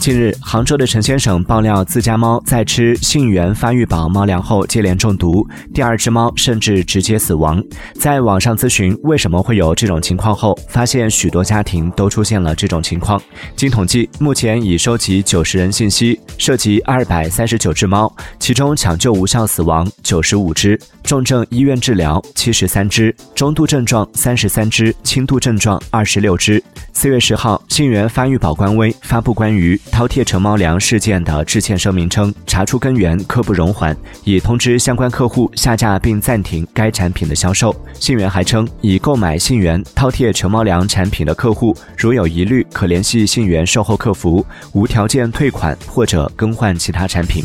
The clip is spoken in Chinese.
近日，杭州的陈先生爆料，自家猫在吃杏源发育宝猫粮后接连中毒，第二只猫甚至直接死亡。在网上咨询为什么会有这种情况后，发现许多家庭都出现了这种情况。经统计，目前已收集九十人信息，涉及二百三十九只猫，其中抢救无效死亡九十五只，重症医院治疗七十三只，中度症状三十三只，轻度症状二十六只。四月十号，信源发育宝官微发布关于饕餮成猫粮事件的致歉声明称，查出根源，刻不容缓，已通知相关客户下架并暂停该产品的销售。信源还称，已购买信源饕餮成猫粮产品的客户，如有疑虑，可联系信源售后客服，无条件退款或者更换其他产品。